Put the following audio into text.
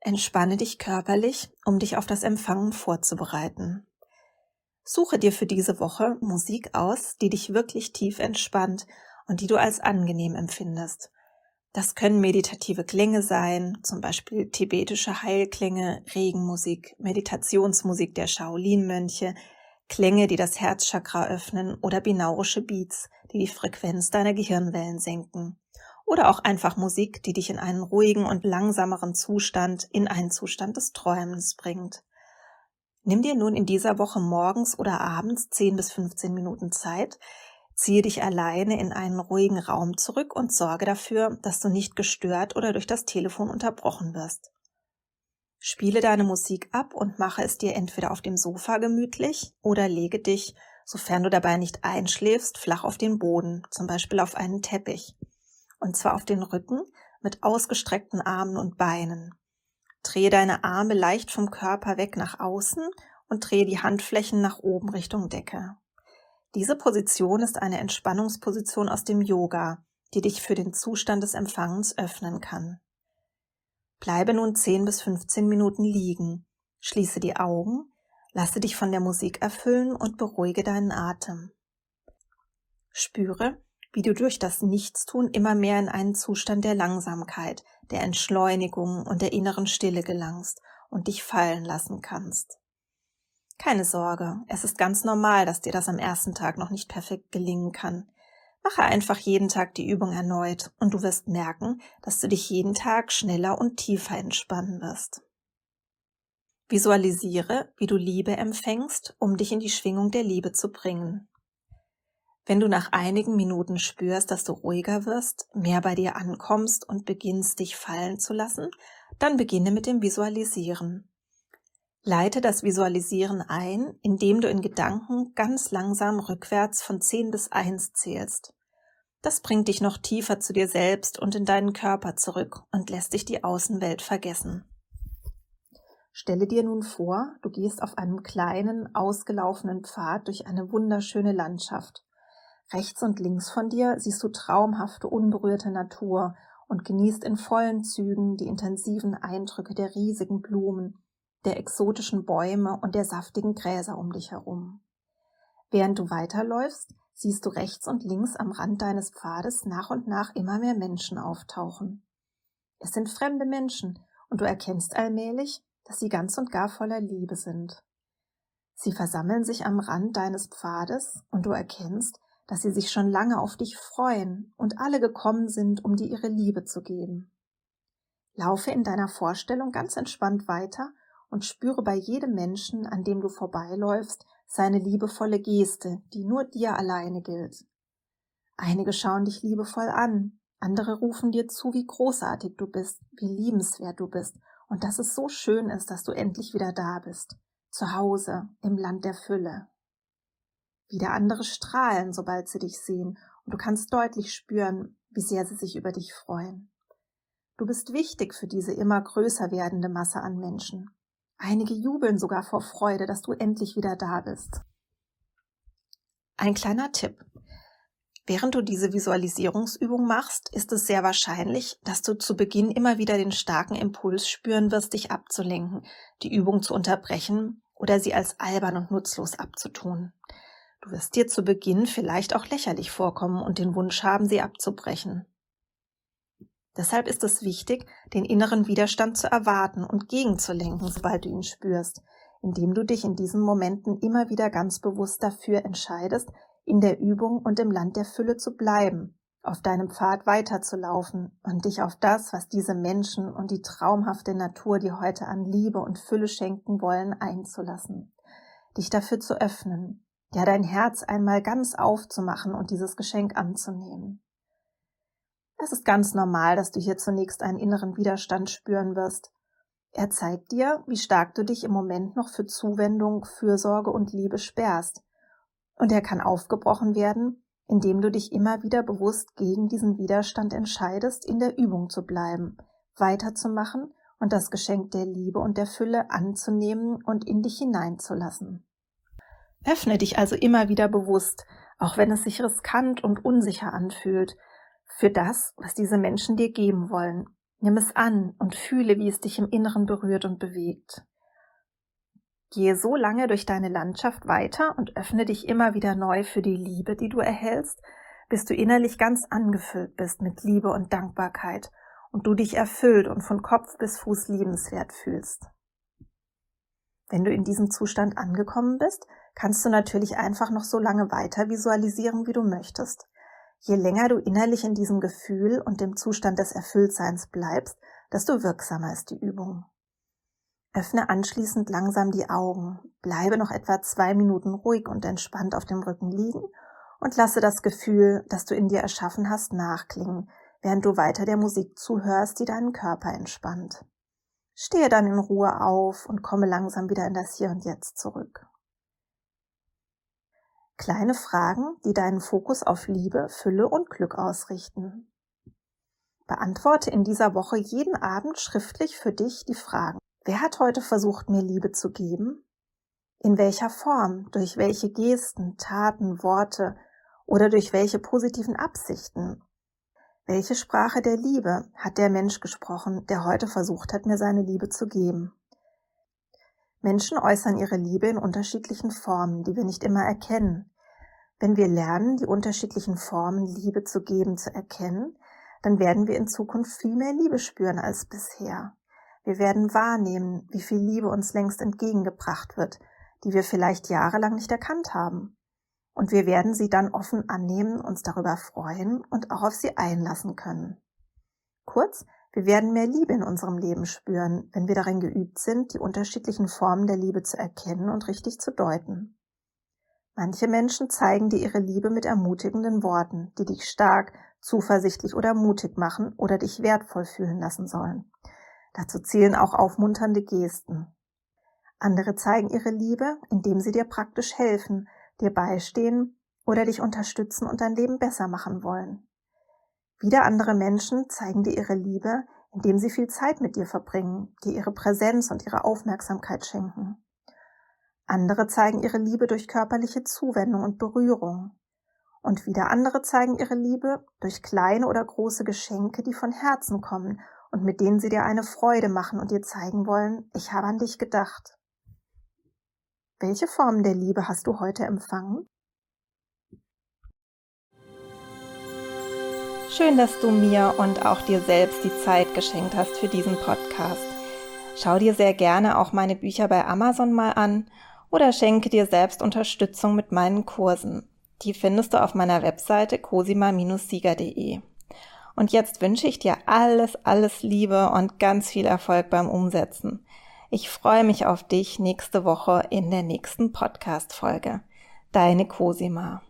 Entspanne dich körperlich, um dich auf das Empfangen vorzubereiten. Suche dir für diese Woche Musik aus, die dich wirklich tief entspannt und die du als angenehm empfindest. Das können meditative Klänge sein, zum Beispiel tibetische Heilklänge, Regenmusik, Meditationsmusik der Shaolin-Mönche, Klänge, die das Herzchakra öffnen oder binaurische Beats, die die Frequenz deiner Gehirnwellen senken. Oder auch einfach Musik, die dich in einen ruhigen und langsameren Zustand, in einen Zustand des Träumens bringt. Nimm dir nun in dieser Woche morgens oder abends 10 bis 15 Minuten Zeit, Ziehe dich alleine in einen ruhigen Raum zurück und sorge dafür, dass du nicht gestört oder durch das Telefon unterbrochen wirst. Spiele deine Musik ab und mache es dir entweder auf dem Sofa gemütlich oder lege dich, sofern du dabei nicht einschläfst, flach auf den Boden, zum Beispiel auf einen Teppich. Und zwar auf den Rücken mit ausgestreckten Armen und Beinen. Drehe deine Arme leicht vom Körper weg nach außen und drehe die Handflächen nach oben Richtung Decke. Diese Position ist eine Entspannungsposition aus dem Yoga, die dich für den Zustand des Empfangens öffnen kann. Bleibe nun 10 bis 15 Minuten liegen, schließe die Augen, lasse dich von der Musik erfüllen und beruhige deinen Atem. Spüre, wie du durch das Nichtstun immer mehr in einen Zustand der Langsamkeit, der Entschleunigung und der inneren Stille gelangst und dich fallen lassen kannst. Keine Sorge, es ist ganz normal, dass dir das am ersten Tag noch nicht perfekt gelingen kann. Mache einfach jeden Tag die Übung erneut und du wirst merken, dass du dich jeden Tag schneller und tiefer entspannen wirst. Visualisiere, wie du Liebe empfängst, um dich in die Schwingung der Liebe zu bringen. Wenn du nach einigen Minuten spürst, dass du ruhiger wirst, mehr bei dir ankommst und beginnst dich fallen zu lassen, dann beginne mit dem Visualisieren. Leite das Visualisieren ein, indem du in Gedanken ganz langsam rückwärts von 10 bis 1 zählst. Das bringt dich noch tiefer zu dir selbst und in deinen Körper zurück und lässt dich die Außenwelt vergessen. Stelle dir nun vor, du gehst auf einem kleinen, ausgelaufenen Pfad durch eine wunderschöne Landschaft. Rechts und links von dir siehst du traumhafte, unberührte Natur und genießt in vollen Zügen die intensiven Eindrücke der riesigen Blumen, der exotischen Bäume und der saftigen Gräser um dich herum. Während du weiterläufst, siehst du rechts und links am Rand deines Pfades nach und nach immer mehr Menschen auftauchen. Es sind fremde Menschen und du erkennst allmählich, dass sie ganz und gar voller Liebe sind. Sie versammeln sich am Rand deines Pfades und du erkennst, dass sie sich schon lange auf dich freuen und alle gekommen sind, um dir ihre Liebe zu geben. Laufe in deiner Vorstellung ganz entspannt weiter und spüre bei jedem Menschen, an dem du vorbeiläufst, seine liebevolle Geste, die nur dir alleine gilt. Einige schauen dich liebevoll an, andere rufen dir zu, wie großartig du bist, wie liebenswert du bist und dass es so schön ist, dass du endlich wieder da bist, zu Hause, im Land der Fülle. Wieder andere strahlen, sobald sie dich sehen, und du kannst deutlich spüren, wie sehr sie sich über dich freuen. Du bist wichtig für diese immer größer werdende Masse an Menschen. Einige jubeln sogar vor Freude, dass du endlich wieder da bist. Ein kleiner Tipp. Während du diese Visualisierungsübung machst, ist es sehr wahrscheinlich, dass du zu Beginn immer wieder den starken Impuls spüren wirst, dich abzulenken, die Übung zu unterbrechen oder sie als albern und nutzlos abzutun. Du wirst dir zu Beginn vielleicht auch lächerlich vorkommen und den Wunsch haben, sie abzubrechen. Deshalb ist es wichtig, den inneren Widerstand zu erwarten und gegenzulenken, sobald du ihn spürst, indem du dich in diesen Momenten immer wieder ganz bewusst dafür entscheidest, in der Übung und im Land der Fülle zu bleiben, auf deinem Pfad weiterzulaufen und dich auf das, was diese Menschen und die traumhafte Natur dir heute an Liebe und Fülle schenken wollen, einzulassen, dich dafür zu öffnen, ja dein Herz einmal ganz aufzumachen und dieses Geschenk anzunehmen. Es ist ganz normal, dass du hier zunächst einen inneren Widerstand spüren wirst. Er zeigt dir, wie stark du dich im Moment noch für Zuwendung, Fürsorge und Liebe sperrst. Und er kann aufgebrochen werden, indem du dich immer wieder bewusst gegen diesen Widerstand entscheidest, in der Übung zu bleiben, weiterzumachen und das Geschenk der Liebe und der Fülle anzunehmen und in dich hineinzulassen. Öffne dich also immer wieder bewusst, auch wenn es sich riskant und unsicher anfühlt, für das, was diese Menschen dir geben wollen. Nimm es an und fühle, wie es dich im Inneren berührt und bewegt. Gehe so lange durch deine Landschaft weiter und öffne dich immer wieder neu für die Liebe, die du erhältst, bis du innerlich ganz angefüllt bist mit Liebe und Dankbarkeit und du dich erfüllt und von Kopf bis Fuß liebenswert fühlst. Wenn du in diesem Zustand angekommen bist, kannst du natürlich einfach noch so lange weiter visualisieren, wie du möchtest. Je länger du innerlich in diesem Gefühl und dem Zustand des Erfülltseins bleibst, desto wirksamer ist die Übung. Öffne anschließend langsam die Augen, bleibe noch etwa zwei Minuten ruhig und entspannt auf dem Rücken liegen und lasse das Gefühl, das du in dir erschaffen hast, nachklingen, während du weiter der Musik zuhörst, die deinen Körper entspannt. Stehe dann in Ruhe auf und komme langsam wieder in das Hier und Jetzt zurück. Kleine Fragen, die deinen Fokus auf Liebe, Fülle und Glück ausrichten. Beantworte in dieser Woche jeden Abend schriftlich für dich die Fragen. Wer hat heute versucht, mir Liebe zu geben? In welcher Form, durch welche Gesten, Taten, Worte oder durch welche positiven Absichten? Welche Sprache der Liebe hat der Mensch gesprochen, der heute versucht hat, mir seine Liebe zu geben? Menschen äußern ihre Liebe in unterschiedlichen Formen, die wir nicht immer erkennen. Wenn wir lernen, die unterschiedlichen Formen Liebe zu geben zu erkennen, dann werden wir in Zukunft viel mehr Liebe spüren als bisher. Wir werden wahrnehmen, wie viel Liebe uns längst entgegengebracht wird, die wir vielleicht jahrelang nicht erkannt haben. Und wir werden sie dann offen annehmen, uns darüber freuen und auch auf sie einlassen können. Kurz, wir werden mehr Liebe in unserem Leben spüren, wenn wir darin geübt sind, die unterschiedlichen Formen der Liebe zu erkennen und richtig zu deuten. Manche Menschen zeigen dir ihre Liebe mit ermutigenden Worten, die dich stark, zuversichtlich oder mutig machen oder dich wertvoll fühlen lassen sollen. Dazu zählen auch aufmunternde Gesten. Andere zeigen ihre Liebe, indem sie dir praktisch helfen, dir beistehen oder dich unterstützen und dein Leben besser machen wollen. Wieder andere Menschen zeigen dir ihre Liebe, indem sie viel Zeit mit dir verbringen, dir ihre Präsenz und ihre Aufmerksamkeit schenken. Andere zeigen ihre Liebe durch körperliche Zuwendung und Berührung. Und wieder andere zeigen ihre Liebe durch kleine oder große Geschenke, die von Herzen kommen und mit denen sie dir eine Freude machen und dir zeigen wollen, ich habe an dich gedacht. Welche Formen der Liebe hast du heute empfangen? Schön, dass du mir und auch dir selbst die Zeit geschenkt hast für diesen Podcast. Schau dir sehr gerne auch meine Bücher bei Amazon mal an oder schenke dir selbst Unterstützung mit meinen Kursen. Die findest du auf meiner Webseite cosima-sieger.de. Und jetzt wünsche ich dir alles, alles Liebe und ganz viel Erfolg beim Umsetzen. Ich freue mich auf dich nächste Woche in der nächsten Podcast-Folge. Deine Cosima.